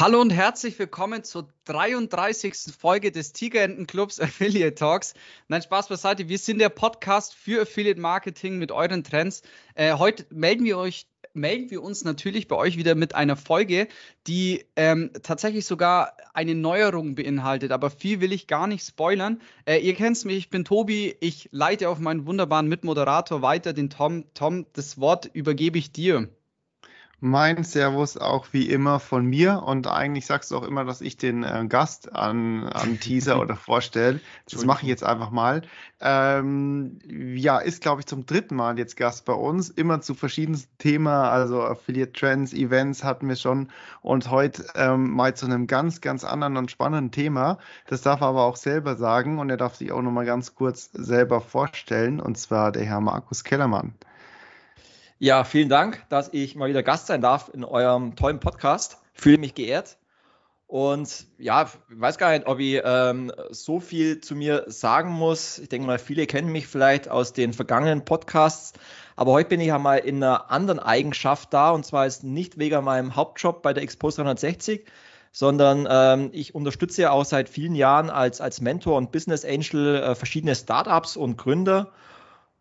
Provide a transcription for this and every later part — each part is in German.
Hallo und herzlich willkommen zur 33. Folge des Tigerenten-Clubs Affiliate Talks. Nein, Spaß beiseite. Wir sind der Podcast für Affiliate Marketing mit euren Trends. Äh, heute melden wir euch melden wir uns natürlich bei euch wieder mit einer Folge, die ähm, tatsächlich sogar eine Neuerung beinhaltet. Aber viel will ich gar nicht spoilern. Äh, ihr kennt mich, ich bin Tobi. Ich leite auf meinen wunderbaren Mitmoderator weiter, den Tom. Tom, das Wort übergebe ich dir. Mein Servus auch wie immer von mir und eigentlich sagst du auch immer, dass ich den äh, Gast an, an Teaser oder vorstelle. Das mache ich jetzt einfach mal. Ähm, ja, ist glaube ich zum dritten Mal jetzt Gast bei uns, immer zu verschiedensten Themen, also Affiliate Trends, Events hatten wir schon und heute ähm, mal zu einem ganz, ganz anderen und spannenden Thema. Das darf er aber auch selber sagen und er darf sich auch nochmal ganz kurz selber vorstellen und zwar der Herr Markus Kellermann. Ja, vielen Dank, dass ich mal wieder Gast sein darf in eurem tollen Podcast. Fühle mich geehrt. Und ja, weiß gar nicht, ob ich ähm, so viel zu mir sagen muss. Ich denke mal, viele kennen mich vielleicht aus den vergangenen Podcasts. Aber heute bin ich ja mal in einer anderen Eigenschaft da. Und zwar ist nicht wegen meinem Hauptjob bei der Expos 360, sondern ähm, ich unterstütze ja auch seit vielen Jahren als, als Mentor und Business Angel äh, verschiedene Startups und Gründer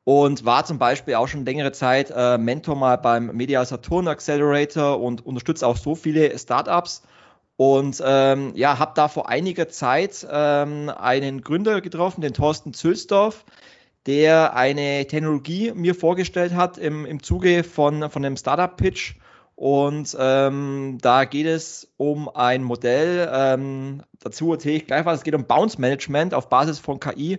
und war zum Beispiel auch schon längere Zeit äh, Mentor mal beim Media Saturn Accelerator und unterstütze auch so viele Startups. Und ähm, ja, habe da vor einiger Zeit ähm, einen Gründer getroffen, den Thorsten Zülsdorf, der eine Technologie mir vorgestellt hat im, im Zuge von, von einem Startup-Pitch. Und ähm, da geht es um ein Modell, ähm, dazu erzähle ich gleich was, es geht um Bounce Management auf Basis von KI.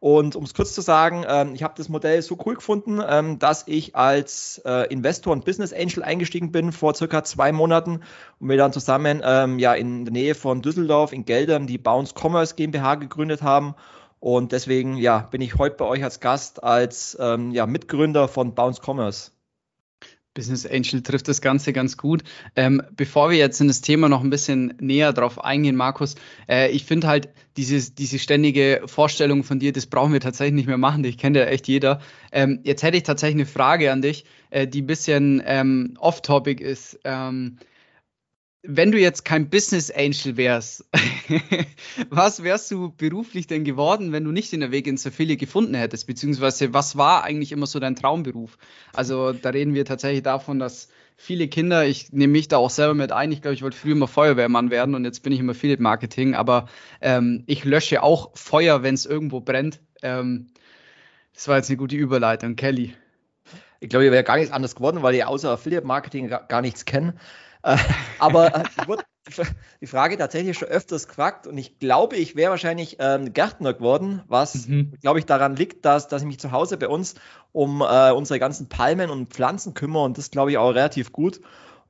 Und um es kurz zu sagen, ähm, ich habe das Modell so cool gefunden, ähm, dass ich als äh, Investor und Business Angel eingestiegen bin vor circa zwei Monaten und wir dann zusammen ähm, ja in der Nähe von Düsseldorf in Geldern die Bounce Commerce GmbH gegründet haben. Und deswegen ja, bin ich heute bei euch als Gast als ähm, ja, Mitgründer von Bounce Commerce. Business Angel trifft das Ganze ganz gut. Ähm, bevor wir jetzt in das Thema noch ein bisschen näher drauf eingehen, Markus, äh, ich finde halt dieses, diese ständige Vorstellung von dir, das brauchen wir tatsächlich nicht mehr machen. Ich kenne ja echt jeder. Ähm, jetzt hätte ich tatsächlich eine Frage an dich, äh, die ein bisschen ähm, off-topic ist. Ähm, wenn du jetzt kein Business Angel wärst, was wärst du beruflich denn geworden, wenn du nicht den Weg ins Affiliate gefunden hättest? Beziehungsweise was war eigentlich immer so dein Traumberuf? Also da reden wir tatsächlich davon, dass viele Kinder, ich nehme mich da auch selber mit ein, ich glaube, ich wollte früher immer Feuerwehrmann werden und jetzt bin ich im Affiliate Marketing, aber ähm, ich lösche auch Feuer, wenn es irgendwo brennt. Ähm, das war jetzt eine gute Überleitung, Kelly. Ich glaube, ich wäre gar nichts anderes geworden, weil ich außer Affiliate Marketing gar, nichts kenne. Äh, aber äh, ich wurde die Frage tatsächlich schon öfters gefragt und ich glaube, ich wäre wahrscheinlich ähm, Gärtner geworden, was, mhm. glaube ich, daran liegt, dass, dass ich mich zu Hause bei uns um äh, unsere ganzen Palmen und Pflanzen kümmere und das glaube ich auch relativ gut.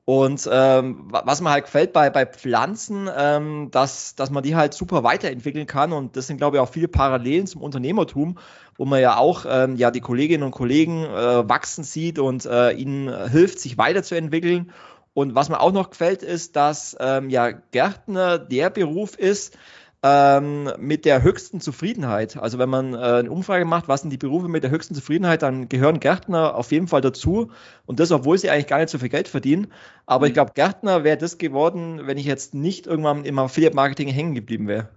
Und ähm, was mir halt gefällt bei, bei Pflanzen, ähm, dass, dass man die halt super weiterentwickeln kann. Und das sind, glaube ich, auch viele Parallelen zum Unternehmertum, wo man ja auch ähm, ja, die Kolleginnen und Kollegen äh, wachsen sieht und äh, ihnen hilft, sich weiterzuentwickeln. Und was mir auch noch gefällt, ist, dass ähm, ja Gärtner der Beruf ist ähm, mit der höchsten Zufriedenheit. Also wenn man äh, eine Umfrage macht, was sind die Berufe mit der höchsten Zufriedenheit, dann gehören Gärtner auf jeden Fall dazu. Und das, obwohl sie eigentlich gar nicht so viel Geld verdienen. Aber mhm. ich glaube, Gärtner wäre das geworden, wenn ich jetzt nicht irgendwann im Affiliate-Marketing hängen geblieben wäre.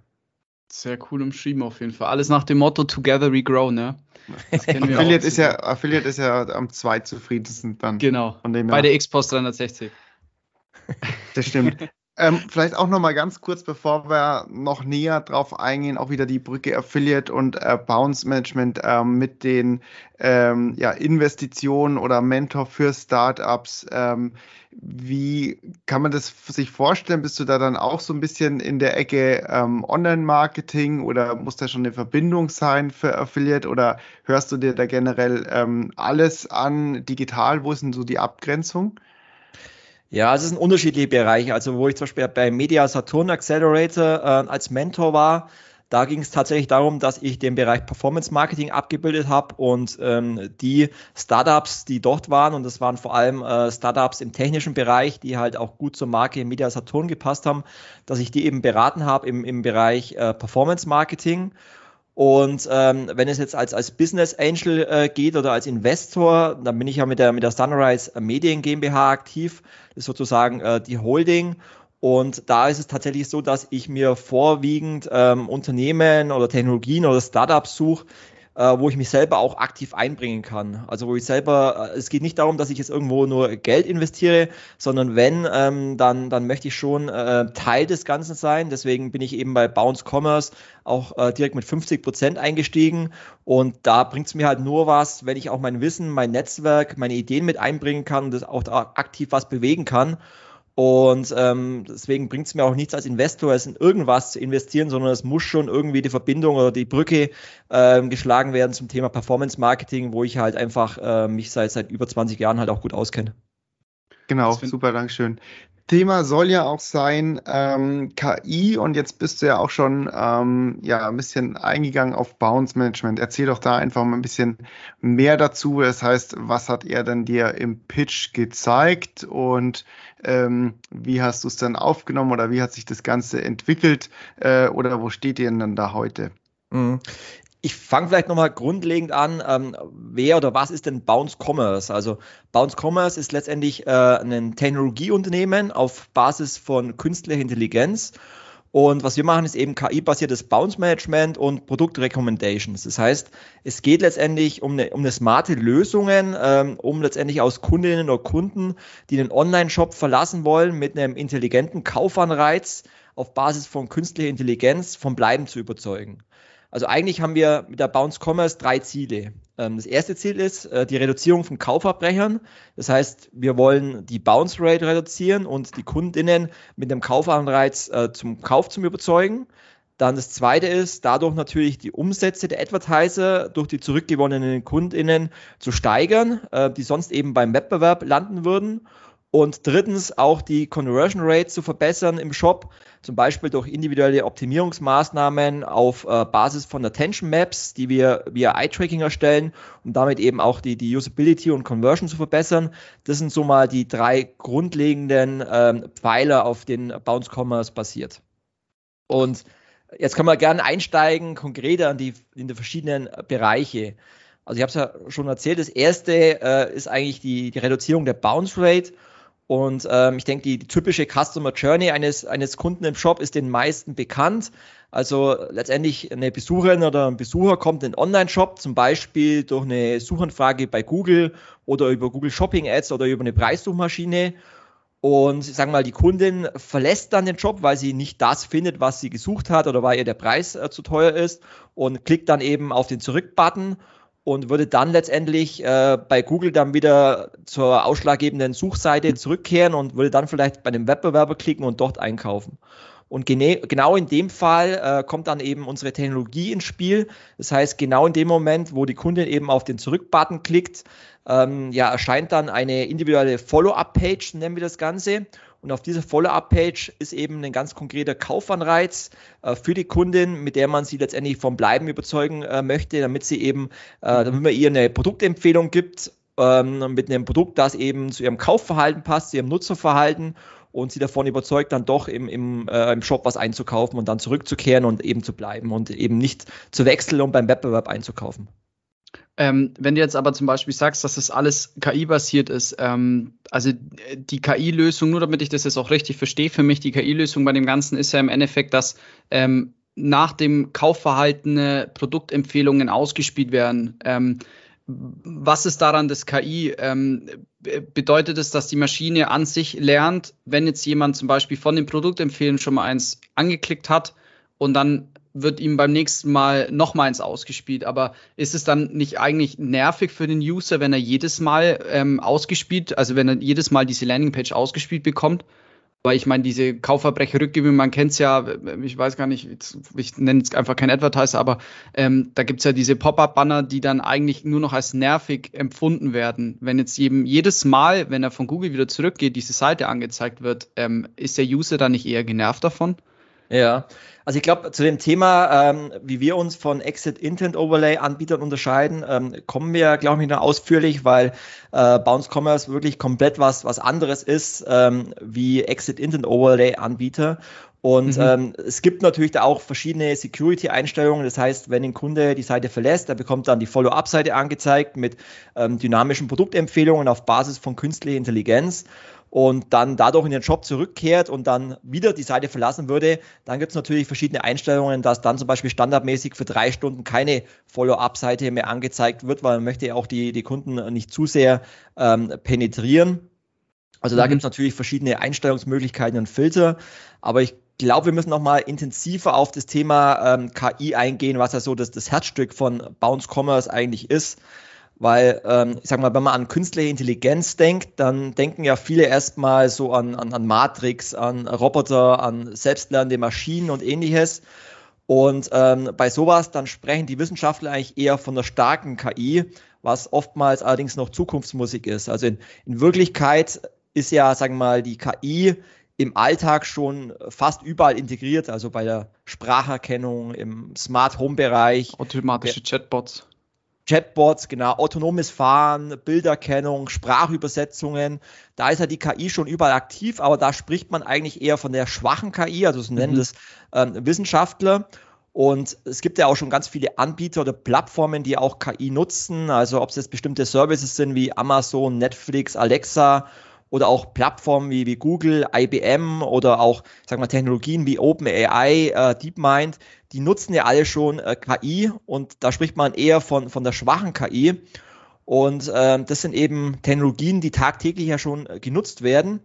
Sehr cool umschrieben auf jeden Fall. Alles nach dem Motto Together we grow, ne? Affiliate, ist ja, Affiliate ist ja am zweitzufriedensten dann. Genau. Bei der X-Post 360. Das stimmt. ähm, vielleicht auch noch mal ganz kurz, bevor wir noch näher drauf eingehen, auch wieder die Brücke Affiliate und äh, Bounce Management ähm, mit den ähm, ja, Investitionen oder Mentor für Startups. Ähm, wie kann man das sich vorstellen? Bist du da dann auch so ein bisschen in der Ecke ähm, Online-Marketing oder muss da schon eine Verbindung sein für Affiliate oder hörst du dir da generell ähm, alles an digital? Wo ist denn so die Abgrenzung? Ja, es sind unterschiedliche Bereiche. Also, wo ich zum Beispiel beim Media Saturn Accelerator äh, als Mentor war, Da ging es tatsächlich darum, dass ich den Bereich Performance Marketing abgebildet habe und ähm, die Startups, die dort waren, und das waren vor allem äh, Startups im technischen Bereich, die halt auch gut zur Marke Media Saturn gepasst haben, dass ich die eben beraten habe im, im Bereich äh, Performance Marketing. Und ähm, wenn es jetzt als, als Business Angel äh, geht oder als Investor, dann bin ich ja mit der, mit der Sunrise Medien GmbH aktiv. Das ist sozusagen äh, die Holding. Und da ist es tatsächlich so, dass ich mir vorwiegend ähm, Unternehmen oder Technologien oder Startups suche, äh, wo ich mich selber auch aktiv einbringen kann. Also wo ich selber, äh, es geht nicht darum, dass ich jetzt irgendwo nur Geld investiere, sondern wenn, ähm, dann, dann möchte ich schon äh, Teil des Ganzen sein. Deswegen bin ich eben bei Bounce Commerce auch äh, direkt mit 50 Prozent eingestiegen. Und da bringt es mir halt nur was, wenn ich auch mein Wissen, mein Netzwerk, meine Ideen mit einbringen kann und das auch da aktiv was bewegen kann. Und ähm, deswegen bringt es mir auch nichts als Investor, es in irgendwas zu investieren, sondern es muss schon irgendwie die Verbindung oder die Brücke ähm, geschlagen werden zum Thema Performance Marketing, wo ich halt einfach äh, mich seit, seit über 20 Jahren halt auch gut auskenne. Genau, super, Dankeschön. Thema soll ja auch sein ähm, KI und jetzt bist du ja auch schon ähm, ja, ein bisschen eingegangen auf Bounce Management. Erzähl doch da einfach mal ein bisschen mehr dazu. Das heißt, was hat er denn dir im Pitch gezeigt und ähm, wie hast du es dann aufgenommen oder wie hat sich das Ganze entwickelt äh, oder wo steht ihr denn dann da heute? Ich fange vielleicht nochmal grundlegend an, ähm, wer oder was ist denn Bounce Commerce? Also Bounce Commerce ist letztendlich äh, ein Technologieunternehmen auf Basis von künstlicher Intelligenz. Und was wir machen, ist eben KI-basiertes Bounce Management und Produktrecommendations. Das heißt, es geht letztendlich um eine, um eine smarte Lösungen, ähm, um letztendlich aus Kundinnen oder Kunden, die den Online-Shop verlassen wollen, mit einem intelligenten Kaufanreiz auf Basis von künstlicher Intelligenz vom Bleiben zu überzeugen. Also eigentlich haben wir mit der Bounce Commerce drei Ziele. Ähm, das erste Ziel ist äh, die Reduzierung von Kaufverbrechern. Das heißt, wir wollen die Bounce Rate reduzieren und die Kundinnen mit dem Kaufanreiz äh, zum Kauf zu überzeugen. Dann das zweite ist, dadurch natürlich die Umsätze der Advertiser durch die zurückgewonnenen Kundinnen zu steigern, äh, die sonst eben beim Wettbewerb landen würden. Und drittens auch die Conversion Rate zu verbessern im Shop, zum Beispiel durch individuelle Optimierungsmaßnahmen auf äh, Basis von Attention Maps, die wir via Eye-Tracking erstellen, um damit eben auch die, die Usability und Conversion zu verbessern. Das sind so mal die drei grundlegenden ähm, Pfeiler, auf denen Bounce Commerce basiert. Und jetzt können wir gerne einsteigen, konkreter in die, in die verschiedenen Bereiche. Also ich habe es ja schon erzählt, das erste äh, ist eigentlich die, die Reduzierung der Bounce Rate. Und ähm, ich denke, die, die, typische Customer Journey eines, eines Kunden im Shop ist den meisten bekannt. Also letztendlich eine Besucherin oder ein Besucher kommt in den Online-Shop, zum Beispiel durch eine Suchanfrage bei Google oder über Google Shopping Ads oder über eine Preissuchmaschine. Und ich sage mal, die Kundin verlässt dann den Shop, weil sie nicht das findet, was sie gesucht hat oder weil ihr der Preis äh, zu teuer ist und klickt dann eben auf den Zurück-Button und würde dann letztendlich äh, bei Google dann wieder zur ausschlaggebenden Suchseite zurückkehren und würde dann vielleicht bei einem Wettbewerber klicken und dort einkaufen. Und genau in dem Fall äh, kommt dann eben unsere Technologie ins Spiel. Das heißt, genau in dem Moment, wo die Kundin eben auf den Zurück-Button klickt, ähm, ja, erscheint dann eine individuelle Follow-up-Page, nennen wir das Ganze. Und auf dieser Follow-up-Page ist eben ein ganz konkreter Kaufanreiz äh, für die Kundin, mit der man sie letztendlich vom Bleiben überzeugen äh, möchte, damit sie eben, äh, damit man ihr eine Produktempfehlung gibt ähm, mit einem Produkt, das eben zu ihrem Kaufverhalten passt, zu ihrem Nutzerverhalten und sie davon überzeugt, dann doch im, im, äh, im Shop was einzukaufen und dann zurückzukehren und eben zu bleiben und eben nicht zu wechseln, um beim Wettbewerb einzukaufen. Ähm, wenn du jetzt aber zum Beispiel sagst, dass das alles KI-basiert ist, ähm, also die KI-Lösung, nur damit ich das jetzt auch richtig verstehe, für mich die KI-Lösung bei dem Ganzen ist ja im Endeffekt, dass ähm, nach dem Kaufverhalten Produktempfehlungen ausgespielt werden. Ähm, was ist daran das KI? Ähm, bedeutet es, dass die Maschine an sich lernt, wenn jetzt jemand zum Beispiel von den Produktempfehlungen schon mal eins angeklickt hat und dann wird ihm beim nächsten Mal noch mal eins ausgespielt. Aber ist es dann nicht eigentlich nervig für den User, wenn er jedes Mal ähm, ausgespielt, also wenn er jedes Mal diese Landingpage ausgespielt bekommt? Weil ich meine, diese Kaufverbrecherrückgebung, man kennt es ja, ich weiß gar nicht, ich nenne jetzt einfach kein Advertiser, aber ähm, da gibt es ja diese Pop-up-Banner, die dann eigentlich nur noch als nervig empfunden werden. Wenn jetzt jedem, jedes Mal, wenn er von Google wieder zurückgeht, diese Seite angezeigt wird, ähm, ist der User dann nicht eher genervt davon? Ja, also ich glaube, zu dem Thema, ähm, wie wir uns von Exit Intent Overlay Anbietern unterscheiden, ähm, kommen wir, glaube ich, noch ausführlich, weil äh, Bounce Commerce wirklich komplett was, was anderes ist ähm, wie Exit Intent Overlay Anbieter. Und mhm. ähm, es gibt natürlich da auch verschiedene Security-Einstellungen. Das heißt, wenn ein Kunde die Seite verlässt, er bekommt dann die Follow-up-Seite angezeigt mit ähm, dynamischen Produktempfehlungen auf Basis von künstlicher Intelligenz und dann dadurch in den Shop zurückkehrt und dann wieder die Seite verlassen würde, dann gibt es natürlich verschiedene Einstellungen, dass dann zum Beispiel standardmäßig für drei Stunden keine Follow-up-Seite mehr angezeigt wird, weil man möchte ja auch die, die Kunden nicht zu sehr ähm, penetrieren. Also da mhm. gibt es natürlich verschiedene Einstellungsmöglichkeiten und Filter, aber ich glaube, wir müssen noch mal intensiver auf das Thema ähm, KI eingehen, was ja so das, das Herzstück von Bounce Commerce eigentlich ist. Weil, ähm, ich sag mal, wenn man an künstliche Intelligenz denkt, dann denken ja viele erstmal so an, an, an Matrix, an Roboter, an selbstlernende Maschinen und ähnliches. Und ähm, bei sowas, dann sprechen die Wissenschaftler eigentlich eher von der starken KI, was oftmals allerdings noch Zukunftsmusik ist. Also in, in Wirklichkeit ist ja, sagen wir mal, die KI im Alltag schon fast überall integriert, also bei der Spracherkennung, im Smart Home Bereich. Automatische Chatbots. Chatbots, genau, autonomes Fahren, Bilderkennung, Sprachübersetzungen. Da ist ja die KI schon überall aktiv, aber da spricht man eigentlich eher von der schwachen KI, also so nennen mhm. das ähm, Wissenschaftler. Und es gibt ja auch schon ganz viele Anbieter oder Plattformen, die auch KI nutzen. Also ob es jetzt bestimmte Services sind wie Amazon, Netflix, Alexa oder auch Plattformen wie, wie Google, IBM oder auch, sagen wir, Technologien wie OpenAI, äh, DeepMind, die nutzen ja alle schon äh, KI und da spricht man eher von, von der schwachen KI. Und ähm, das sind eben Technologien, die tagtäglich ja schon äh, genutzt werden.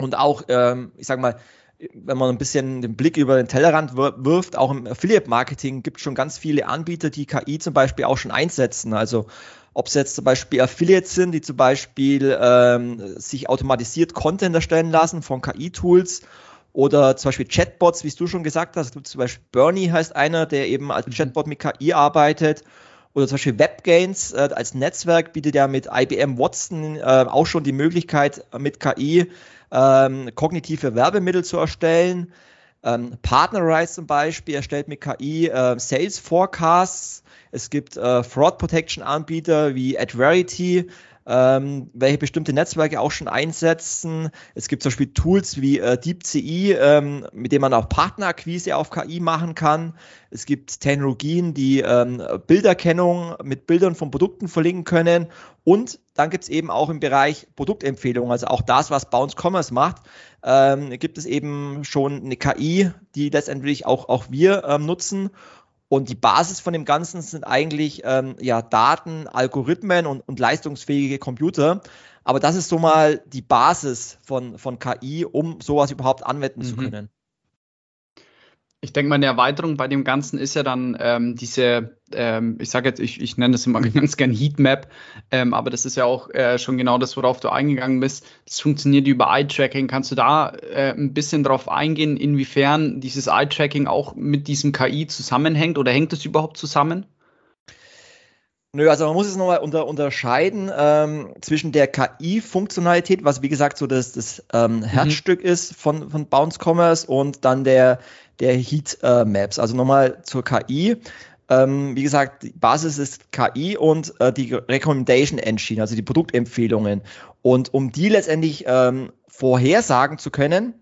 Und auch, ähm, ich sage mal, wenn man ein bisschen den Blick über den Tellerrand wirft, auch im Affiliate-Marketing gibt es schon ganz viele Anbieter, die KI zum Beispiel auch schon einsetzen. Also ob es jetzt zum Beispiel Affiliates sind, die zum Beispiel ähm, sich automatisiert Content erstellen lassen von KI-Tools oder zum Beispiel Chatbots, wie du schon gesagt hast. Zum Beispiel Bernie heißt einer, der eben als mhm. Chatbot mit KI arbeitet. Oder zum Beispiel WebGains äh, als Netzwerk bietet ja mit IBM Watson äh, auch schon die Möglichkeit, mit KI ähm, kognitive Werbemittel zu erstellen. Ähm, Partnerize zum Beispiel erstellt mit KI äh, Sales Forecasts es gibt äh, Fraud Protection Anbieter wie AdVerity, ähm, welche bestimmte Netzwerke auch schon einsetzen. Es gibt zum Beispiel Tools wie äh, DeepCI, ähm, mit denen man auch Partnerakquise auf KI machen kann. Es gibt Technologien, die ähm, Bilderkennung mit Bildern von Produkten verlinken können. Und dann gibt es eben auch im Bereich Produktempfehlungen, also auch das, was Bounce Commerce macht, ähm, gibt es eben schon eine KI, die letztendlich auch, auch wir ähm, nutzen. Und die Basis von dem Ganzen sind eigentlich ähm, ja, Daten, Algorithmen und, und leistungsfähige Computer. Aber das ist so mal die Basis von, von KI, um sowas überhaupt anwenden mhm. zu können. Ich denke mal, eine Erweiterung bei dem Ganzen ist ja dann ähm, diese, ähm, ich sage jetzt, ich, ich nenne das immer ganz gern Heatmap, ähm, aber das ist ja auch äh, schon genau das, worauf du eingegangen bist. Das funktioniert über Eye-Tracking. Kannst du da äh, ein bisschen drauf eingehen, inwiefern dieses Eye-Tracking auch mit diesem KI zusammenhängt oder hängt es überhaupt zusammen? Nö, also man muss es nochmal unter, unterscheiden ähm, zwischen der KI-Funktionalität, was wie gesagt so das, das ähm, mhm. Herzstück mhm. ist von, von Bounce Commerce und dann der, der Heat äh, Maps. Also nochmal zur KI. Ähm, wie gesagt, die Basis ist KI und äh, die Recommendation Engine, also die Produktempfehlungen. Und um die letztendlich ähm, vorhersagen zu können,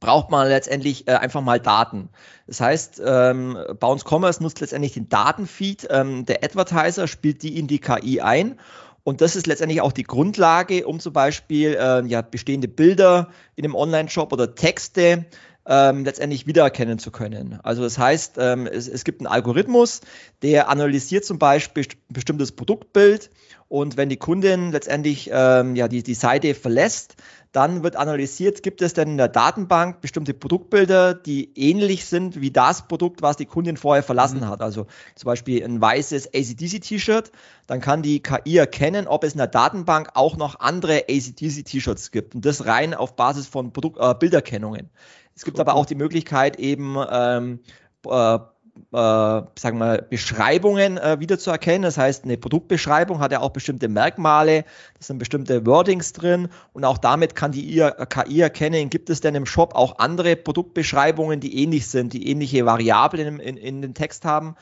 braucht man letztendlich äh, einfach mal Daten. Das heißt, ähm, Bounce Commerce nutzt letztendlich den Datenfeed ähm, der Advertiser, spielt die in die KI ein und das ist letztendlich auch die Grundlage, um zum Beispiel äh, ja, bestehende Bilder in einem Online-Shop oder Texte ähm, letztendlich wiedererkennen zu können. Also das heißt, ähm, es, es, gibt einen Algorithmus, der analysiert zum Beispiel ein bestimmtes Produktbild und wenn die Kundin letztendlich ähm, ja, die, die Seite verlässt, dann wird analysiert, gibt es denn in der Datenbank bestimmte Produktbilder, die ähnlich sind wie das Produkt, was die Kundin vorher verlassen mhm. hat. Also zum Beispiel ein weißes ACDC-T-Shirt. Dann kann die KI erkennen, ob es in der Datenbank auch noch andere ACDC-T-Shirts gibt. Und das rein auf Basis von Produkt, äh, Bilderkennungen. Es gibt aber auch die Möglichkeit, eben ähm, äh, äh, sagen wir, Beschreibungen äh, wiederzuerkennen. Das heißt, eine Produktbeschreibung hat ja auch bestimmte Merkmale, da sind bestimmte Wordings drin und auch damit kann die KI erkennen, gibt es denn im Shop auch andere Produktbeschreibungen, die ähnlich sind, die ähnliche Variablen in, in, in den Text haben.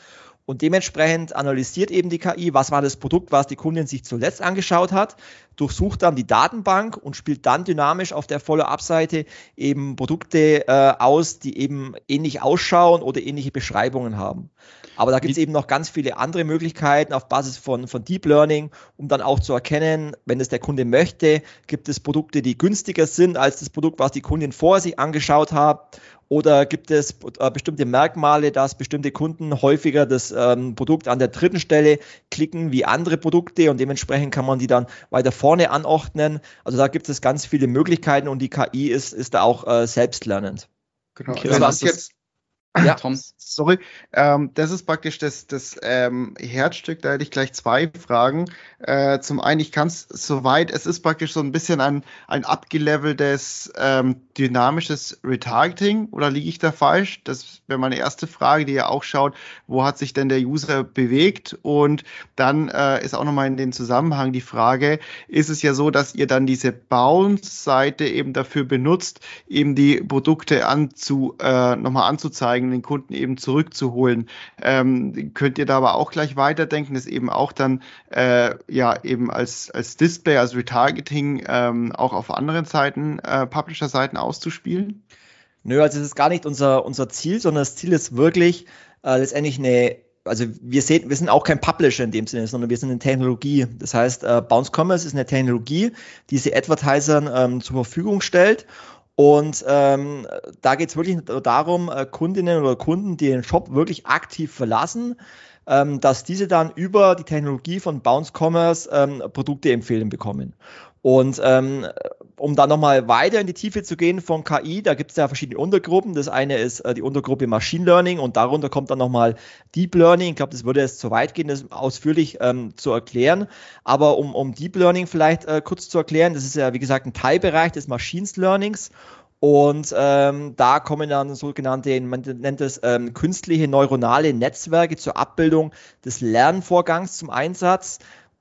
Und dementsprechend analysiert eben die KI, was war das Produkt, was die Kundin sich zuletzt angeschaut hat, durchsucht dann die Datenbank und spielt dann dynamisch auf der Follow-up-Seite eben Produkte äh, aus, die eben ähnlich ausschauen oder ähnliche Beschreibungen haben. Aber da gibt es eben noch ganz viele andere Möglichkeiten auf Basis von, von Deep Learning, um dann auch zu erkennen, wenn es der Kunde möchte, gibt es Produkte, die günstiger sind als das Produkt, was die Kundin vorher sich angeschaut hat oder gibt es äh, bestimmte Merkmale, dass bestimmte Kunden häufiger das ähm, Produkt an der dritten Stelle klicken wie andere Produkte und dementsprechend kann man die dann weiter vorne anordnen. Also da gibt es ganz viele Möglichkeiten und die KI ist, ist da auch äh, selbstlernend. Genau. Okay, also das jetzt ja, Tom. Sorry, ähm, das ist praktisch das, das ähm, Herzstück, da hätte ich gleich zwei Fragen. Äh, zum einen, ich kann es soweit, es ist praktisch so ein bisschen ein, ein abgeleveltes ähm, dynamisches Retargeting oder liege ich da falsch? Das wäre meine erste Frage, die ja auch schaut, wo hat sich denn der User bewegt? Und dann äh, ist auch nochmal in den Zusammenhang die Frage, ist es ja so, dass ihr dann diese Bounce-Seite eben dafür benutzt, eben die Produkte anzu, äh, nochmal anzuzeigen, den Kunden eben zurückzuholen. Ähm, könnt ihr da aber auch gleich weiterdenken, das eben auch dann äh, ja eben als, als Display, als Retargeting ähm, auch auf anderen Seiten, äh, Publisher-Seiten auszuspielen? Nö, also das ist gar nicht unser, unser Ziel, sondern das Ziel ist wirklich äh, letztendlich eine also wir sehen, wir sind auch kein Publisher in dem Sinne, sondern wir sind eine Technologie. Das heißt, äh, Bounce Commerce ist eine Technologie, die sie Advertisern ähm, zur Verfügung stellt. Und ähm, da geht es wirklich darum, äh, Kundinnen oder Kunden, die den Shop wirklich aktiv verlassen, ähm, dass diese dann über die Technologie von Bounce Commerce ähm, Produkte empfehlen bekommen. Und ähm, um da nochmal weiter in die Tiefe zu gehen von KI, da gibt es ja verschiedene Untergruppen. Das eine ist äh, die Untergruppe Machine Learning und darunter kommt dann nochmal Deep Learning. Ich glaube, das würde jetzt zu weit gehen, das ausführlich ähm, zu erklären. Aber um, um Deep Learning vielleicht äh, kurz zu erklären, das ist ja wie gesagt ein Teilbereich des Machine Learnings. Und ähm, da kommen dann sogenannte, man nennt es ähm, künstliche neuronale Netzwerke zur Abbildung des Lernvorgangs zum Einsatz.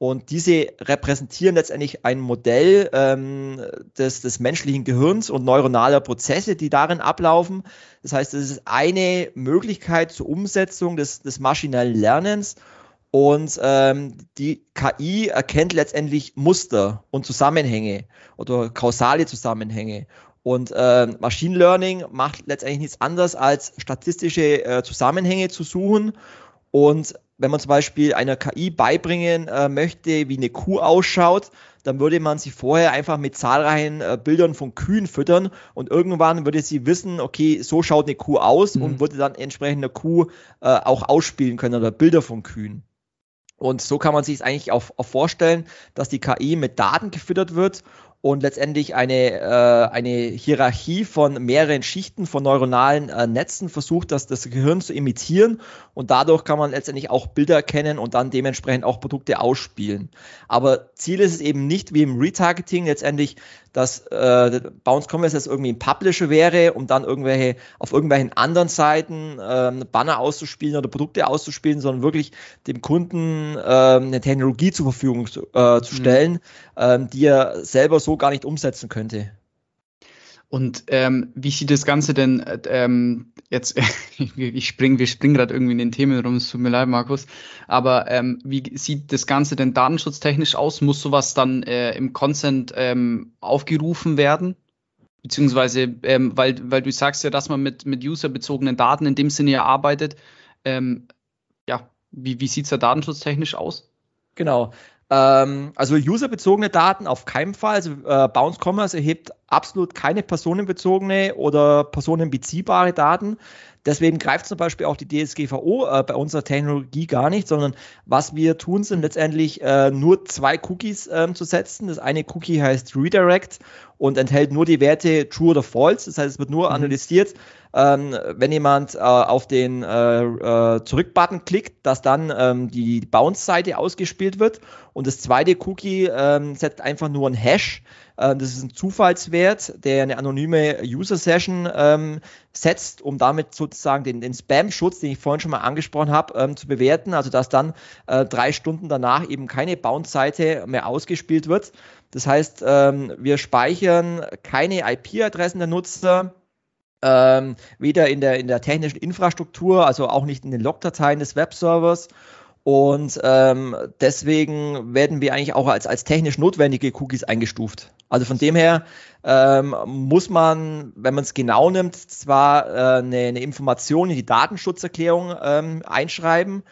Und diese repräsentieren letztendlich ein Modell ähm, des, des menschlichen Gehirns und neuronaler Prozesse, die darin ablaufen. Das heißt, es ist eine Möglichkeit zur Umsetzung des, des maschinellen Lernens. Und ähm, die KI erkennt letztendlich Muster und Zusammenhänge oder kausale Zusammenhänge. Und äh, Machine Learning macht letztendlich nichts anderes, als statistische äh, Zusammenhänge zu suchen. Und wenn man zum Beispiel einer KI beibringen äh, möchte, wie eine Kuh ausschaut, dann würde man sie vorher einfach mit zahlreichen äh, Bildern von Kühen füttern und irgendwann würde sie wissen, okay, so schaut eine Kuh aus mhm. und würde dann entsprechend eine Kuh äh, auch ausspielen können oder Bilder von Kühen. Und so kann man sich es eigentlich auch, auch vorstellen, dass die KI mit Daten gefüttert wird und letztendlich eine, äh, eine Hierarchie von mehreren Schichten von neuronalen äh, Netzen versucht, das, das Gehirn zu imitieren und dadurch kann man letztendlich auch Bilder erkennen und dann dementsprechend auch Produkte ausspielen. Aber Ziel ist es eben nicht wie im Retargeting letztendlich dass äh, Bounce Commerce jetzt irgendwie ein Publisher wäre, um dann irgendwelche auf irgendwelchen anderen Seiten äh, Banner auszuspielen oder Produkte auszuspielen, sondern wirklich dem Kunden äh, eine Technologie zur Verfügung zu, äh, zu mhm. stellen, ähm, die er selber so gar nicht umsetzen könnte. Und ähm, wie sieht das Ganze denn äh, ähm, jetzt? ich spring, wir springen gerade irgendwie in den Themen rum. Es tut mir leid, Markus. Aber ähm, wie sieht das Ganze denn datenschutztechnisch aus? Muss sowas dann äh, im Consent ähm, aufgerufen werden? Beziehungsweise, ähm, weil, weil du sagst ja, dass man mit, mit userbezogenen Daten in dem Sinne ja arbeitet. Ähm, ja, wie, wie sieht es da datenschutztechnisch aus? Genau. Ähm, also userbezogene Daten auf keinen Fall. Also äh, Bounce Commerce erhebt absolut keine personenbezogene oder personenbeziehbare Daten. Deswegen greift zum Beispiel auch die DSGVO äh, bei unserer Technologie gar nicht, sondern was wir tun, sind letztendlich äh, nur zwei Cookies ähm, zu setzen. Das eine Cookie heißt Redirect und enthält nur die Werte True oder False. Das heißt, es wird nur mhm. analysiert, ähm, wenn jemand äh, auf den äh, äh, Zurück-Button klickt, dass dann ähm, die Bounce-Seite ausgespielt wird. Und das zweite Cookie ähm, setzt einfach nur ein Hash. Äh, das ist ein Zufallswert, der eine anonyme User-Session ähm, setzt, um damit sozusagen den, den Spam-Schutz, den ich vorhin schon mal angesprochen habe, ähm, zu bewerten. Also dass dann äh, drei Stunden danach eben keine Bounce-Seite mehr ausgespielt wird. Das heißt, ähm, wir speichern keine IP-Adressen der Nutzer, ähm, weder in der, in der technischen Infrastruktur, also auch nicht in den Logdateien des Webservers. Und ähm, deswegen werden wir eigentlich auch als, als technisch notwendige Cookies eingestuft. Also von dem her ähm, muss man, wenn man es genau nimmt, zwar äh, eine, eine, Information in die Datenschutzerklärung ähm, einschreiben,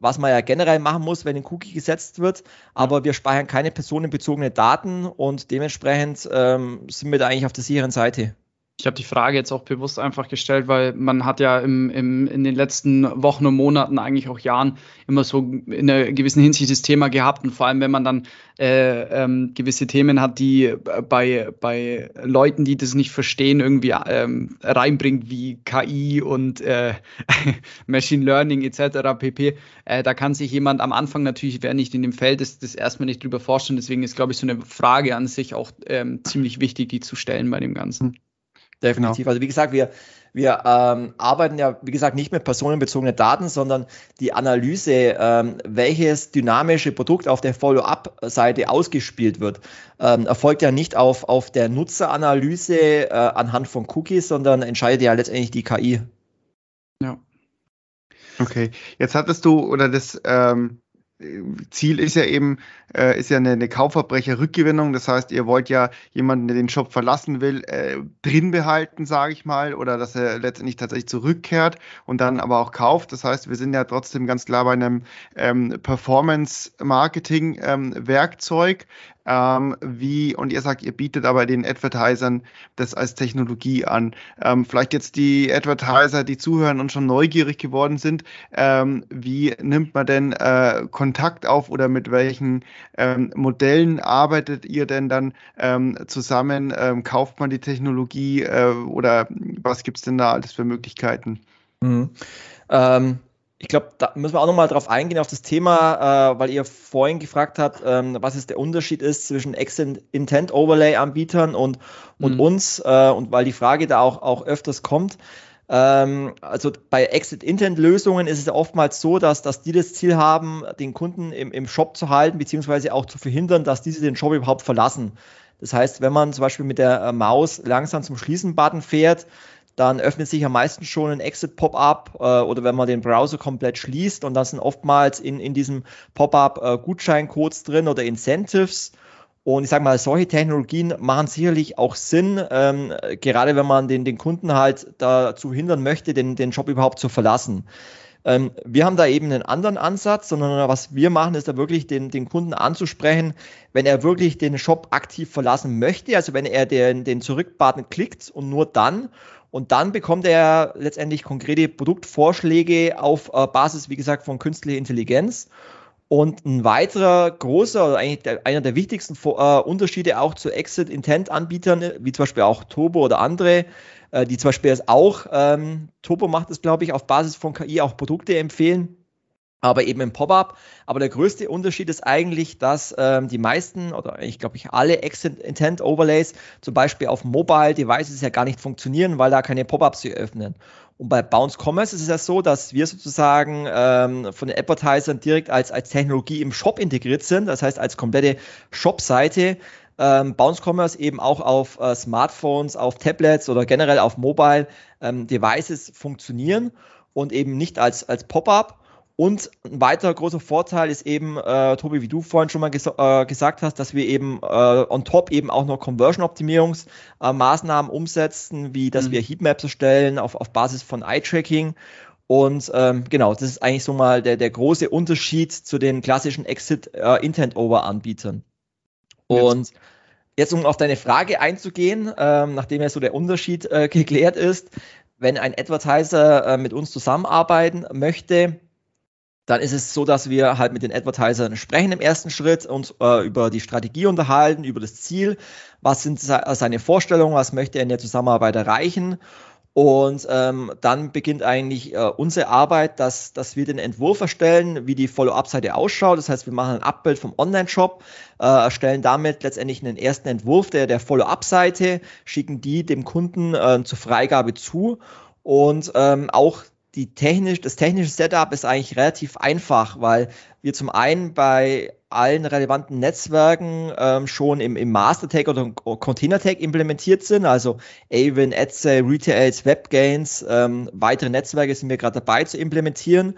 was man ja generell machen muss, wenn ein Cookie gesetzt wird, aber wir speichern keine personenbezogenen Daten und dementsprechend ähm, sind wir da eigentlich auf der sicheren Seite. Ich habe die Frage jetzt auch bewusst einfach gestellt, weil man hat ja im, im, in den letzten Wochen und Monaten, eigentlich auch Jahren, immer so in einer gewissen Hinsicht das Thema gehabt. Und vor allem, wenn man dann äh, ähm, gewisse Themen hat, die bei, bei Leuten, die das nicht verstehen, irgendwie ähm, reinbringt, wie KI und äh, Machine Learning etc. pp. Äh, da kann sich jemand am Anfang natürlich, wer nicht in dem Feld ist, das erstmal nicht drüber forschen. Deswegen ist, glaube ich, so eine Frage an sich auch ähm, ziemlich wichtig, die zu stellen bei dem Ganzen. Definitiv. Genau. Also wie gesagt, wir, wir ähm, arbeiten ja, wie gesagt, nicht mit personenbezogenen Daten, sondern die Analyse, ähm, welches dynamische Produkt auf der Follow-up-Seite ausgespielt wird, ähm, erfolgt ja nicht auf, auf der Nutzeranalyse äh, anhand von Cookies, sondern entscheidet ja letztendlich die KI. Ja. Okay, jetzt hattest du oder das ähm, Ziel ist ja eben, äh, ist ja eine, eine Kaufverbrecherrückgewinnung. Das heißt, ihr wollt ja jemanden, der den Job verlassen will, äh, drin behalten, sage ich mal, oder dass er letztendlich tatsächlich zurückkehrt und dann aber auch kauft. Das heißt, wir sind ja trotzdem ganz klar bei einem ähm, Performance-Marketing-Werkzeug. Ähm, wie, und ihr sagt, ihr bietet aber den Advertisern das als Technologie an. Ähm, vielleicht jetzt die Advertiser, die zuhören und schon neugierig geworden sind, ähm, wie nimmt man denn äh, Kontakt auf oder mit welchen ähm, Modellen arbeitet ihr denn dann ähm, zusammen? Ähm, kauft man die Technologie äh, oder was gibt es denn da alles für Möglichkeiten? Mhm. Ähm, ich glaube, da müssen wir auch nochmal drauf eingehen, auf das Thema, äh, weil ihr vorhin gefragt habt, ähm, was es der Unterschied ist zwischen Exit Intent Overlay Anbietern und, und mhm. uns äh, und weil die Frage da auch, auch öfters kommt. Ähm, also bei Exit Intent Lösungen ist es ja oftmals so, dass, dass die das Ziel haben, den Kunden im, im Shop zu halten, beziehungsweise auch zu verhindern, dass diese den Shop überhaupt verlassen. Das heißt, wenn man zum Beispiel mit der äh, Maus langsam zum Schließen-Button fährt, dann öffnet sich am meisten schon ein Exit-Pop-up äh, oder wenn man den Browser komplett schließt und dann sind oftmals in, in diesem Pop-up äh, Gutscheincodes drin oder Incentives. Und ich sage mal, solche Technologien machen sicherlich auch Sinn, ähm, gerade wenn man den, den Kunden halt dazu hindern möchte, den, den Job überhaupt zu verlassen. Ähm, wir haben da eben einen anderen Ansatz, sondern was wir machen, ist da wirklich den, den Kunden anzusprechen, wenn er wirklich den Shop aktiv verlassen möchte, also wenn er den, den Zurück-Button klickt und nur dann und dann bekommt er letztendlich konkrete Produktvorschläge auf äh, Basis, wie gesagt, von künstlicher Intelligenz. Und ein weiterer großer, oder eigentlich der, einer der wichtigsten äh, Unterschiede auch zu Exit-Intent-Anbietern, wie zum Beispiel auch Turbo oder andere, äh, die zum Beispiel auch, ähm, Turbo macht es, glaube ich, auf Basis von KI auch Produkte empfehlen aber eben im Pop-up. Aber der größte Unterschied ist eigentlich, dass ähm, die meisten oder ich glaube ich alle Exit-Intent Overlays zum Beispiel auf Mobile Devices ja gar nicht funktionieren, weil da keine Pop-ups sie öffnen. Und bei Bounce Commerce ist es ja so, dass wir sozusagen ähm, von den Advertisern direkt als, als Technologie im Shop integriert sind, das heißt als komplette Shop-Seite. Ähm, Bounce Commerce eben auch auf äh, Smartphones, auf Tablets oder generell auf Mobile ähm, Devices funktionieren und eben nicht als, als Pop-up. Und ein weiterer großer Vorteil ist eben, äh, Tobi, wie du vorhin schon mal ges äh, gesagt hast, dass wir eben äh, on top eben auch noch Conversion-Optimierungsmaßnahmen umsetzen, wie dass mhm. wir Heatmaps erstellen auf, auf Basis von Eye-Tracking. Und ähm, genau, das ist eigentlich so mal der, der große Unterschied zu den klassischen Exit-Intent-Over-Anbietern. Äh, Und jetzt, um auf deine Frage einzugehen, ähm, nachdem ja so der Unterschied äh, geklärt ist, wenn ein Advertiser äh, mit uns zusammenarbeiten möchte, dann ist es so, dass wir halt mit den Advertisern sprechen im ersten Schritt und äh, über die Strategie unterhalten, über das Ziel, was sind seine Vorstellungen, was möchte er in der Zusammenarbeit erreichen. Und ähm, dann beginnt eigentlich äh, unsere Arbeit, dass, dass wir den Entwurf erstellen, wie die Follow-up-Seite ausschaut. Das heißt, wir machen ein Abbild vom Online-Shop, äh, erstellen damit letztendlich einen ersten Entwurf der, der Follow-up-Seite, schicken die dem Kunden äh, zur Freigabe zu. Und ähm, auch die technisch, das technische Setup ist eigentlich relativ einfach, weil wir zum einen bei allen relevanten Netzwerken ähm, schon im, im Master-Tag oder Container-Tag implementiert sind, also Avon, Etsy, Retails, WebGains, ähm, weitere Netzwerke sind wir gerade dabei zu implementieren.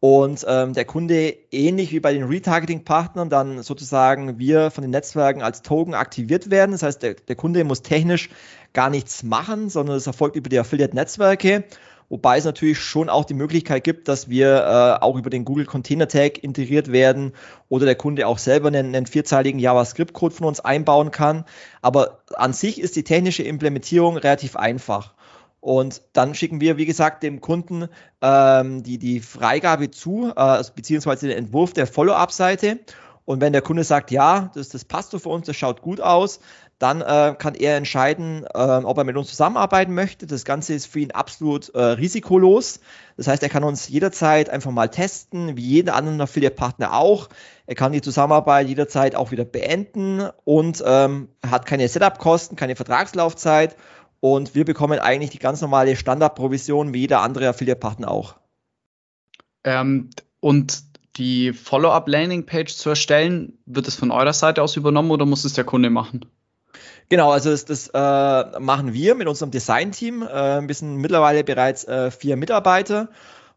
Und ähm, der Kunde ähnlich wie bei den Retargeting-Partnern dann sozusagen wir von den Netzwerken als Token aktiviert werden. Das heißt, der, der Kunde muss technisch gar nichts machen, sondern es erfolgt über die Affiliate-Netzwerke Wobei es natürlich schon auch die Möglichkeit gibt, dass wir äh, auch über den Google Container Tag integriert werden oder der Kunde auch selber einen, einen vierzeiligen JavaScript-Code von uns einbauen kann. Aber an sich ist die technische Implementierung relativ einfach. Und dann schicken wir, wie gesagt, dem Kunden ähm, die, die Freigabe zu, äh, beziehungsweise den Entwurf der Follow-up-Seite. Und wenn der Kunde sagt, ja, das, das passt so für uns, das schaut gut aus, dann äh, kann er entscheiden, äh, ob er mit uns zusammenarbeiten möchte. Das Ganze ist für ihn absolut äh, risikolos. Das heißt, er kann uns jederzeit einfach mal testen, wie jeder andere Affiliate-Partner auch. Er kann die Zusammenarbeit jederzeit auch wieder beenden und ähm, hat keine Setup-Kosten, keine Vertragslaufzeit. Und wir bekommen eigentlich die ganz normale Standardprovision wie jeder andere Affiliate-Partner auch. Ähm, und die Follow-up-Landing-Page zu erstellen, wird es von eurer Seite aus übernommen oder muss es der Kunde machen? Genau, also das, das äh, machen wir mit unserem Design-Team. Äh, wir sind mittlerweile bereits äh, vier Mitarbeiter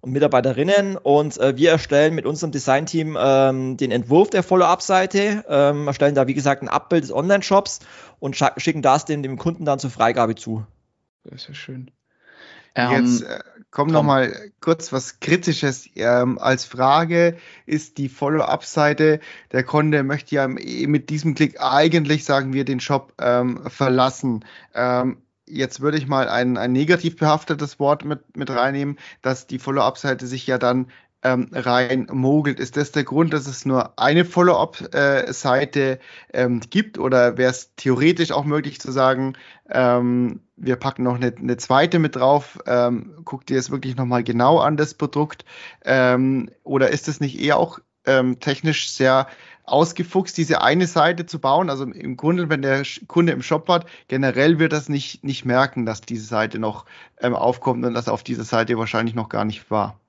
und Mitarbeiterinnen und äh, wir erstellen mit unserem Design-Team ähm, den Entwurf der Follow-up-Seite, ähm, erstellen da wie gesagt ein Abbild des Online-Shops und schicken das dem, dem Kunden dann zur Freigabe zu. Das ist ja schön. Jetzt ähm, äh, kommt noch mal kurz was Kritisches ähm, als Frage. Ist die Follow-up-Seite, der Kunde möchte ja mit diesem Klick eigentlich, sagen wir, den Shop ähm, verlassen. Ähm, jetzt würde ich mal ein, ein negativ behaftetes Wort mit, mit reinnehmen, dass die Follow-up-Seite sich ja dann ähm, rein mogelt. Ist das der Grund, dass es nur eine Follow-up-Seite ähm, gibt oder wäre es theoretisch auch möglich zu sagen, ähm, wir packen noch eine, eine zweite mit drauf, ähm, guck dir es wirklich nochmal genau an, das Produkt ähm, oder ist es nicht eher auch ähm, technisch sehr ausgefuchst, diese eine Seite zu bauen. Also im Grunde, wenn der Kunde im Shop hat, generell wird das nicht, nicht merken, dass diese Seite noch ähm, aufkommt und dass auf dieser Seite wahrscheinlich noch gar nicht war.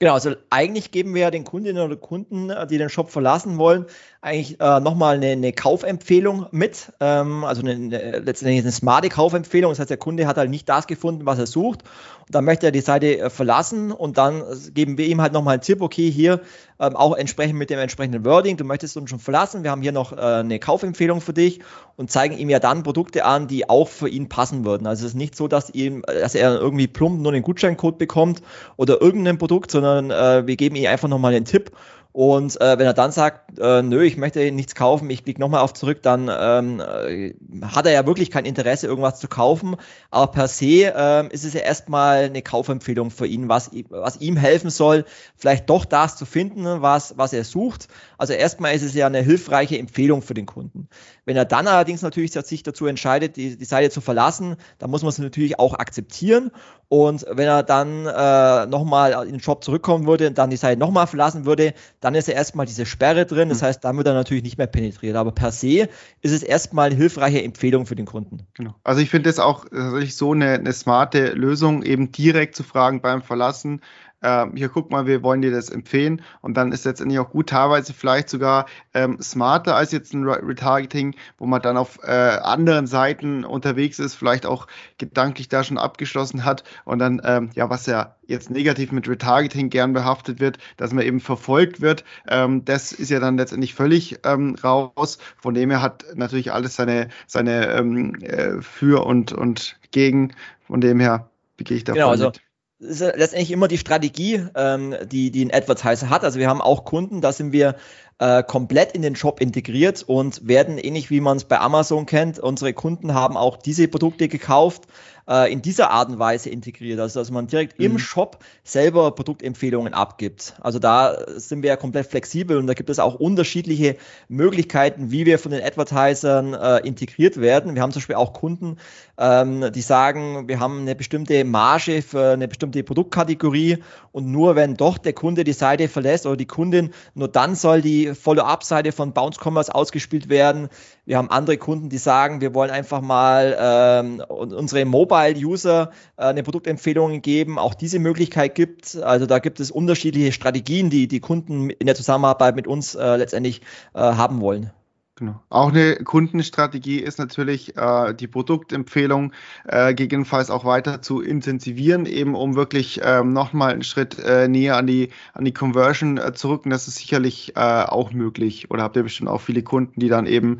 Genau, also eigentlich geben wir ja den Kundinnen oder Kunden, äh, die den Shop verlassen wollen, eigentlich äh, nochmal eine, eine Kaufempfehlung mit. Ähm, also eine, eine, letztendlich eine smarte Kaufempfehlung. Das heißt, der Kunde hat halt nicht das gefunden, was er sucht. Und dann möchte er die Seite äh, verlassen und dann geben wir ihm halt nochmal einen Tipp, okay, hier ähm, auch entsprechend mit dem entsprechenden Wording, du möchtest uns schon verlassen, wir haben hier noch äh, eine Kaufempfehlung für dich und zeigen ihm ja dann Produkte an, die auch für ihn passen würden. Also es ist nicht so, dass, ihm, dass er irgendwie plump nur den Gutscheincode bekommt oder irgendein Produkt, sondern äh, wir geben ihm einfach nochmal den Tipp und äh, wenn er dann sagt, äh, nö, ich möchte nichts kaufen, ich klicke nochmal auf zurück, dann ähm, äh, hat er ja wirklich kein Interesse, irgendwas zu kaufen. Aber per se ähm, ist es ja erstmal eine Kaufempfehlung für ihn, was, was ihm helfen soll, vielleicht doch das zu finden, was, was er sucht. Also erstmal ist es ja eine hilfreiche Empfehlung für den Kunden. Wenn er dann allerdings natürlich sich dazu entscheidet, die, die Seite zu verlassen, dann muss man es natürlich auch akzeptieren. Und wenn er dann äh, nochmal in den Shop zurückkommen würde und dann die Seite nochmal verlassen würde, dann ist ja erstmal diese Sperre drin. Das mhm. heißt, dann wird er natürlich nicht mehr penetriert. Aber per se ist es erstmal eine hilfreiche Empfehlung für den Kunden. Genau. Also ich finde das auch tatsächlich so eine, eine smarte Lösung, eben direkt zu fragen beim Verlassen, ähm, hier guck mal, wir wollen dir das empfehlen und dann ist letztendlich auch gut, teilweise vielleicht sogar ähm, smarter als jetzt ein Retargeting, wo man dann auf äh, anderen Seiten unterwegs ist, vielleicht auch gedanklich da schon abgeschlossen hat und dann, ähm, ja, was ja jetzt negativ mit Retargeting gern behaftet wird, dass man eben verfolgt wird, ähm, das ist ja dann letztendlich völlig ähm, raus. Von dem her hat natürlich alles seine, seine ähm, äh, Für und, und Gegen. Von dem her gehe ich davon genau, also mit ist letztendlich immer die Strategie, ähm, die, die ein Advertiser hat. Also wir haben auch Kunden, da sind wir äh, komplett in den Shop integriert und werden ähnlich wie man es bei Amazon kennt. Unsere Kunden haben auch diese Produkte gekauft äh, in dieser Art und Weise integriert. Also dass man direkt mhm. im Shop selber Produktempfehlungen abgibt. Also da sind wir ja komplett flexibel und da gibt es auch unterschiedliche Möglichkeiten, wie wir von den Advertisern äh, integriert werden. Wir haben zum Beispiel auch Kunden, ähm, die sagen, wir haben eine bestimmte Marge für eine bestimmte Produktkategorie und nur wenn doch der Kunde die Seite verlässt oder die Kundin, nur dann soll die Follow-up-Seite von Bounce Commerce ausgespielt werden. Wir haben andere Kunden, die sagen, wir wollen einfach mal ähm, unsere Mobile-User äh, eine Produktempfehlung geben. Auch diese Möglichkeit gibt. Also da gibt es unterschiedliche Strategien, die die Kunden in der Zusammenarbeit mit uns äh, letztendlich äh, haben wollen. Genau. Auch eine Kundenstrategie ist natürlich äh, die Produktempfehlung äh, gegebenenfalls auch weiter zu intensivieren, eben um wirklich ähm, nochmal einen Schritt äh, näher an die, an die Conversion äh, zu rücken. Das ist sicherlich äh, auch möglich. Oder habt ihr bestimmt auch viele Kunden, die dann eben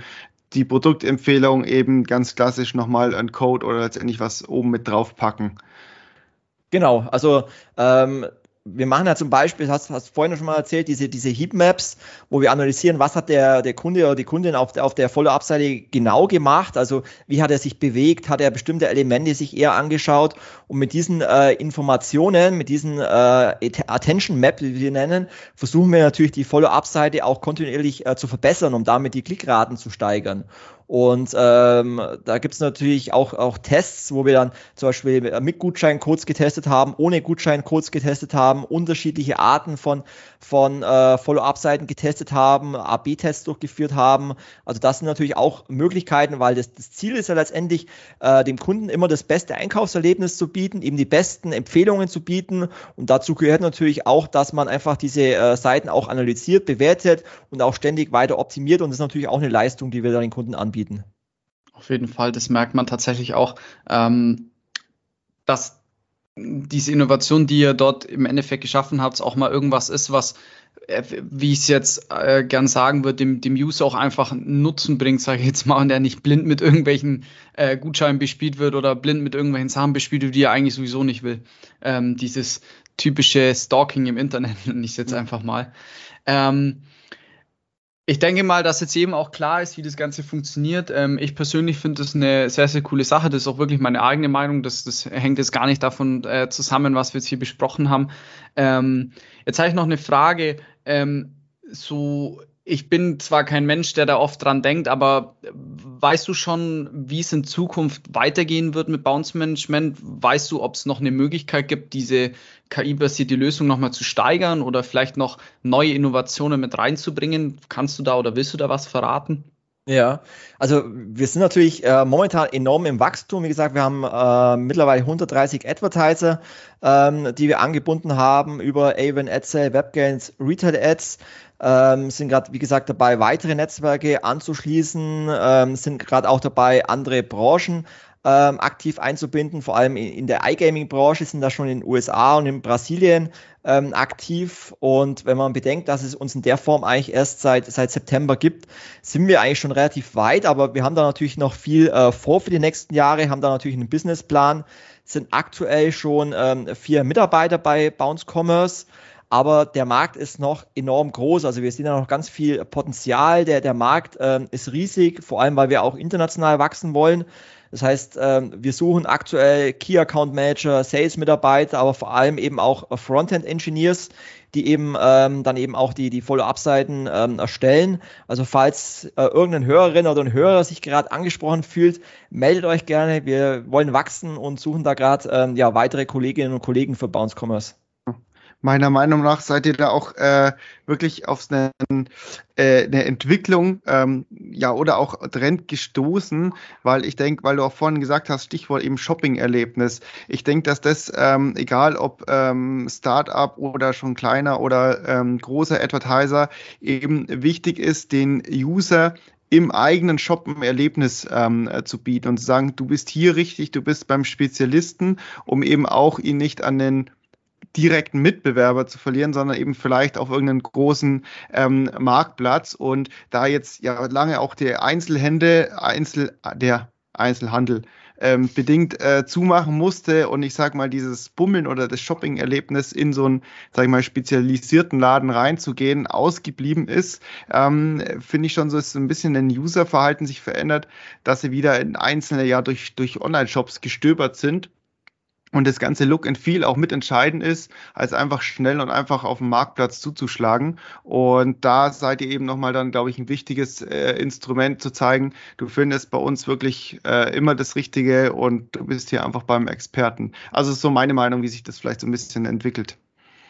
die Produktempfehlung eben ganz klassisch nochmal ein Code oder letztendlich was oben mit draufpacken? Genau, also ähm, wir machen ja zum Beispiel, hast, hast vorhin schon mal erzählt, diese, diese Heatmaps, wo wir analysieren, was hat der, der Kunde oder die Kundin auf, auf der Follow-up-Seite genau gemacht, also wie hat er sich bewegt, hat er bestimmte Elemente sich eher angeschaut? Und mit diesen äh, Informationen, mit diesen äh, Attention Map, wie wir nennen, versuchen wir natürlich die Follow-up-Seite auch kontinuierlich äh, zu verbessern, um damit die Klickraten zu steigern. Und ähm, da gibt es natürlich auch, auch Tests, wo wir dann zum Beispiel mit Gutscheincodes getestet haben, ohne Gutscheincodes getestet haben, unterschiedliche Arten von, von äh, Follow-up-Seiten getestet haben, AB-Tests durchgeführt haben. Also das sind natürlich auch Möglichkeiten, weil das, das Ziel ist ja letztendlich, äh, dem Kunden immer das beste Einkaufserlebnis zu bieten, ihm die besten Empfehlungen zu bieten. Und dazu gehört natürlich auch, dass man einfach diese äh, Seiten auch analysiert, bewertet und auch ständig weiter optimiert. Und das ist natürlich auch eine Leistung, die wir den Kunden anbieten anbieten. Auf jeden Fall, das merkt man tatsächlich auch, ähm, dass diese Innovation, die ihr dort im Endeffekt geschaffen habt, auch mal irgendwas ist, was, äh, wie ich es jetzt äh, gern sagen würde, dem, dem User auch einfach Nutzen bringt, sage ich jetzt mal, und der nicht blind mit irgendwelchen äh, Gutscheinen bespielt wird oder blind mit irgendwelchen Sachen bespielt wird, die er eigentlich sowieso nicht will. Ähm, dieses typische Stalking im Internet, nenne ich es jetzt einfach mal. Ähm, ich denke mal, dass jetzt eben auch klar ist, wie das Ganze funktioniert. Ähm, ich persönlich finde das eine sehr, sehr coole Sache. Das ist auch wirklich meine eigene Meinung. Das, das hängt jetzt gar nicht davon äh, zusammen, was wir jetzt hier besprochen haben. Ähm, jetzt habe ich noch eine Frage. Ähm, so ich bin zwar kein Mensch, der da oft dran denkt, aber weißt du schon, wie es in Zukunft weitergehen wird mit Bounce Management? Weißt du, ob es noch eine Möglichkeit gibt, diese KI-basierte Lösung nochmal zu steigern oder vielleicht noch neue Innovationen mit reinzubringen? Kannst du da oder willst du da was verraten? Ja, also wir sind natürlich äh, momentan enorm im Wachstum. Wie gesagt, wir haben äh, mittlerweile 130 Advertiser, ähm, die wir angebunden haben über Avon AdSale, WebGains, Retail Ads. Ähm, sind gerade, wie gesagt, dabei, weitere Netzwerke anzuschließen, ähm, sind gerade auch dabei, andere Branchen ähm, aktiv einzubinden. Vor allem in, in der iGaming-Branche sind da schon in den USA und in Brasilien ähm, aktiv. Und wenn man bedenkt, dass es uns in der Form eigentlich erst seit, seit September gibt, sind wir eigentlich schon relativ weit. Aber wir haben da natürlich noch viel äh, vor für die nächsten Jahre, haben da natürlich einen Businessplan, sind aktuell schon ähm, vier Mitarbeiter bei Bounce Commerce. Aber der Markt ist noch enorm groß. Also wir sehen da noch ganz viel Potenzial. Der, der Markt ähm, ist riesig, vor allem weil wir auch international wachsen wollen. Das heißt, ähm, wir suchen aktuell Key Account Manager, Sales Mitarbeiter, aber vor allem eben auch Frontend Engineers, die eben ähm, dann eben auch die, die Follow-up-Seiten ähm, erstellen. Also falls äh, irgendein Hörerin oder ein Hörer sich gerade angesprochen fühlt, meldet euch gerne. Wir wollen wachsen und suchen da gerade ja, weitere Kolleginnen und Kollegen für Bounce Commerce meiner Meinung nach seid ihr da auch äh, wirklich auf eine, äh, eine Entwicklung ähm, ja oder auch Trend gestoßen, weil ich denke, weil du auch vorhin gesagt hast, Stichwort eben Shopping-Erlebnis. Ich denke, dass das, ähm, egal ob ähm, Startup oder schon kleiner oder ähm, großer Advertiser, eben wichtig ist, den User im eigenen Shop ein Erlebnis ähm, äh, zu bieten und zu sagen, du bist hier richtig, du bist beim Spezialisten, um eben auch ihn nicht an den direkten Mitbewerber zu verlieren, sondern eben vielleicht auf irgendeinen großen ähm, Marktplatz. Und da jetzt ja lange auch der Einzelhände, Einzel, der Einzelhandel ähm, bedingt äh, zumachen musste und ich sag mal, dieses Bummeln oder das Shopping-Erlebnis in so einen, sag ich mal, spezialisierten Laden reinzugehen, ausgeblieben ist, ähm, finde ich schon so, ist so ein bisschen ein Userverhalten sich verändert, dass sie wieder in einzelne ja durch, durch Online-Shops gestöbert sind und das ganze Look and Feel auch mitentscheidend ist, als einfach schnell und einfach auf dem Marktplatz zuzuschlagen. Und da seid ihr eben nochmal dann, glaube ich, ein wichtiges äh, Instrument zu zeigen, du findest bei uns wirklich äh, immer das Richtige und du bist hier einfach beim Experten. Also ist so meine Meinung, wie sich das vielleicht so ein bisschen entwickelt.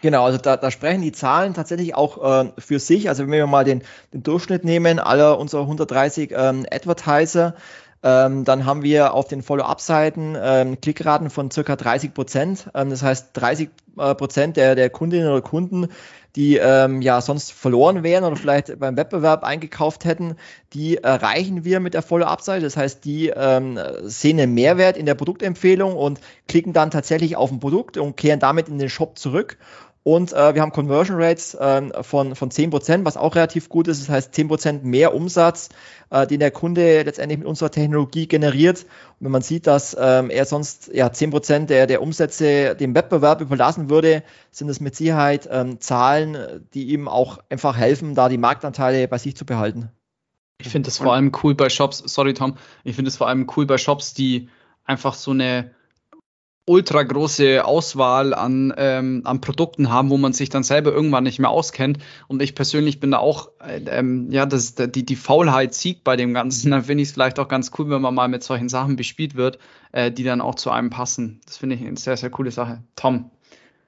Genau, also da, da sprechen die Zahlen tatsächlich auch äh, für sich. Also wenn wir mal den, den Durchschnitt nehmen, aller unserer 130 ähm, Advertiser, ähm, dann haben wir auf den Follow-up-Seiten ähm, Klickraten von circa 30 Prozent. Ähm, das heißt, 30 äh, Prozent der, der Kundinnen oder Kunden, die ähm, ja sonst verloren wären oder vielleicht beim Wettbewerb eingekauft hätten, die erreichen wir mit der Follow-up-Seite. Das heißt, die ähm, sehen einen Mehrwert in der Produktempfehlung und klicken dann tatsächlich auf ein Produkt und kehren damit in den Shop zurück. Und äh, wir haben Conversion Rates äh, von, von 10%, was auch relativ gut ist. Das heißt 10% mehr Umsatz, äh, den der Kunde letztendlich mit unserer Technologie generiert. Und wenn man sieht, dass ähm, er sonst ja, 10% der, der Umsätze dem Wettbewerb überlassen würde, sind es mit Sicherheit ähm, Zahlen, die ihm auch einfach helfen, da die Marktanteile bei sich zu behalten. Ich finde es vor allem cool bei Shops, sorry Tom, ich finde es vor allem cool bei Shops, die einfach so eine ultra große Auswahl an, ähm, an Produkten haben, wo man sich dann selber irgendwann nicht mehr auskennt. Und ich persönlich bin da auch, äh, ähm, ja, das, die, die Faulheit siegt bei dem Ganzen. Dann finde ich es vielleicht auch ganz cool, wenn man mal mit solchen Sachen bespielt wird, äh, die dann auch zu einem passen. Das finde ich eine sehr, sehr coole Sache. Tom.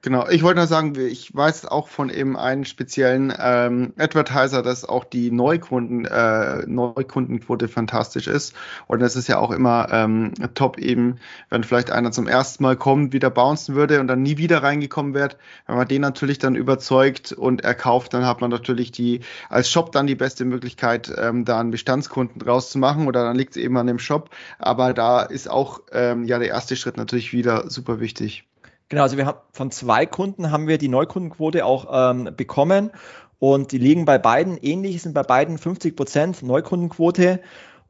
Genau, ich wollte nur sagen, ich weiß auch von eben einem speziellen ähm, Advertiser, dass auch die Neukunden, äh, Neukundenquote fantastisch ist. Und es ist ja auch immer ähm, top eben, wenn vielleicht einer zum ersten Mal kommt, wieder bouncen würde und dann nie wieder reingekommen wird. Wenn man den natürlich dann überzeugt und er kauft, dann hat man natürlich die als Shop dann die beste Möglichkeit, ähm, da einen Bestandskunden draus zu machen oder dann liegt es eben an dem Shop. Aber da ist auch ähm, ja der erste Schritt natürlich wieder super wichtig. Genau, also wir haben von zwei Kunden haben wir die Neukundenquote auch ähm, bekommen und die liegen bei beiden ähnlich, sind bei beiden 50 Prozent Neukundenquote.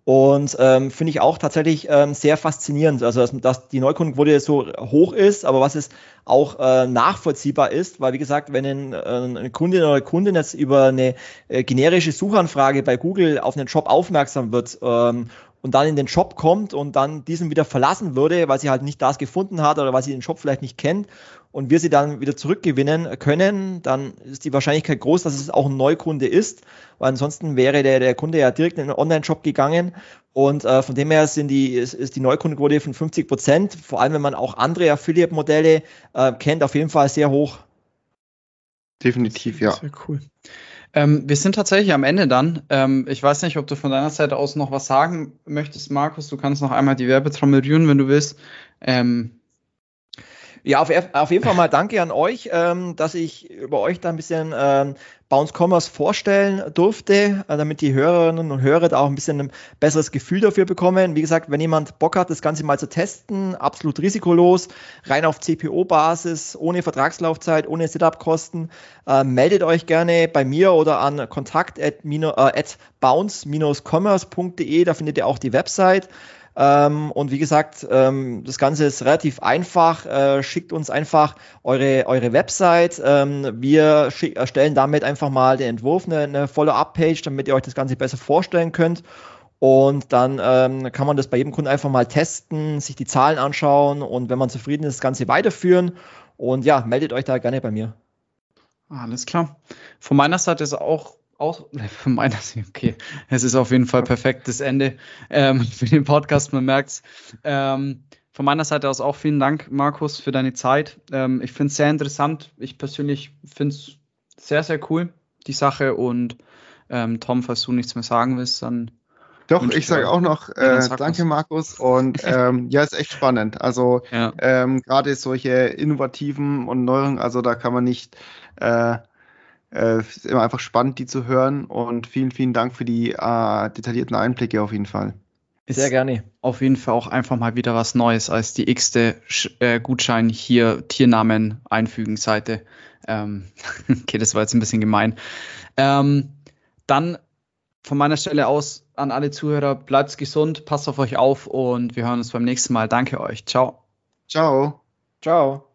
Und ähm, finde ich auch tatsächlich ähm, sehr faszinierend, also dass, dass, die Neukundenquote so hoch ist, aber was es auch äh, nachvollziehbar ist, weil wie gesagt, wenn ein, äh, eine Kundin oder Kundin jetzt über eine äh, generische Suchanfrage bei Google auf einen Job aufmerksam wird ähm, und dann in den Shop kommt und dann diesen wieder verlassen würde, weil sie halt nicht das gefunden hat oder weil sie den Shop vielleicht nicht kennt und wir sie dann wieder zurückgewinnen können, dann ist die Wahrscheinlichkeit groß, dass es auch ein Neukunde ist, weil ansonsten wäre der, der Kunde ja direkt in den Online-Shop gegangen und äh, von dem her sind die, ist, ist die Neukundenquote von 50 Prozent, vor allem wenn man auch andere Affiliate-Modelle äh, kennt, auf jeden Fall sehr hoch. Definitiv, ja. Sehr cool. Ähm, wir sind tatsächlich am Ende dann. Ähm, ich weiß nicht, ob du von deiner Seite aus noch was sagen möchtest, Markus. Du kannst noch einmal die Werbetrommel rühren, wenn du willst. Ähm, ja, auf, auf, jeden Fall mal danke an euch, ähm, dass ich über euch da ein bisschen ähm, Bounce Commerce vorstellen durfte, äh, damit die Hörerinnen und Hörer da auch ein bisschen ein besseres Gefühl dafür bekommen. Wie gesagt, wenn jemand Bock hat, das Ganze mal zu testen, absolut risikolos, rein auf CPO-Basis, ohne Vertragslaufzeit, ohne Setup-Kosten, äh, meldet euch gerne bei mir oder an kontakt at, äh, at bounce-commerce.de, da findet ihr auch die Website. Ähm, und wie gesagt, ähm, das Ganze ist relativ einfach. Äh, schickt uns einfach eure, eure Website. Ähm, wir erstellen damit einfach mal den Entwurf, eine, eine Follow-up-Page, damit ihr euch das Ganze besser vorstellen könnt. Und dann ähm, kann man das bei jedem Kunden einfach mal testen, sich die Zahlen anschauen und wenn man zufrieden ist, das Ganze weiterführen. Und ja, meldet euch da gerne bei mir. Alles klar. Von meiner Seite ist auch auch von meiner Sicht, okay, es ist auf jeden Fall perfektes Ende ähm, für den Podcast, man merkt es. Ähm, von meiner Seite aus auch vielen Dank, Markus, für deine Zeit. Ähm, ich finde es sehr interessant. Ich persönlich finde es sehr, sehr cool, die Sache. Und ähm, Tom, falls du nichts mehr sagen willst, dann. Doch, ich sage auch noch äh, danke, Markus. Und ähm, ja, ist echt spannend. Also ja. Ähm, gerade solche innovativen und neueren, also da kann man nicht äh, äh, ist immer einfach spannend, die zu hören und vielen, vielen Dank für die äh, detaillierten Einblicke auf jeden Fall. Sehr gerne. Auf jeden Fall auch einfach mal wieder was Neues als die x-te äh, Gutschein hier Tiernamen einfügen Seite. Ähm, okay, das war jetzt ein bisschen gemein. Ähm, dann von meiner Stelle aus an alle Zuhörer, bleibt gesund, passt auf euch auf und wir hören uns beim nächsten Mal. Danke euch. Ciao. Ciao. Ciao.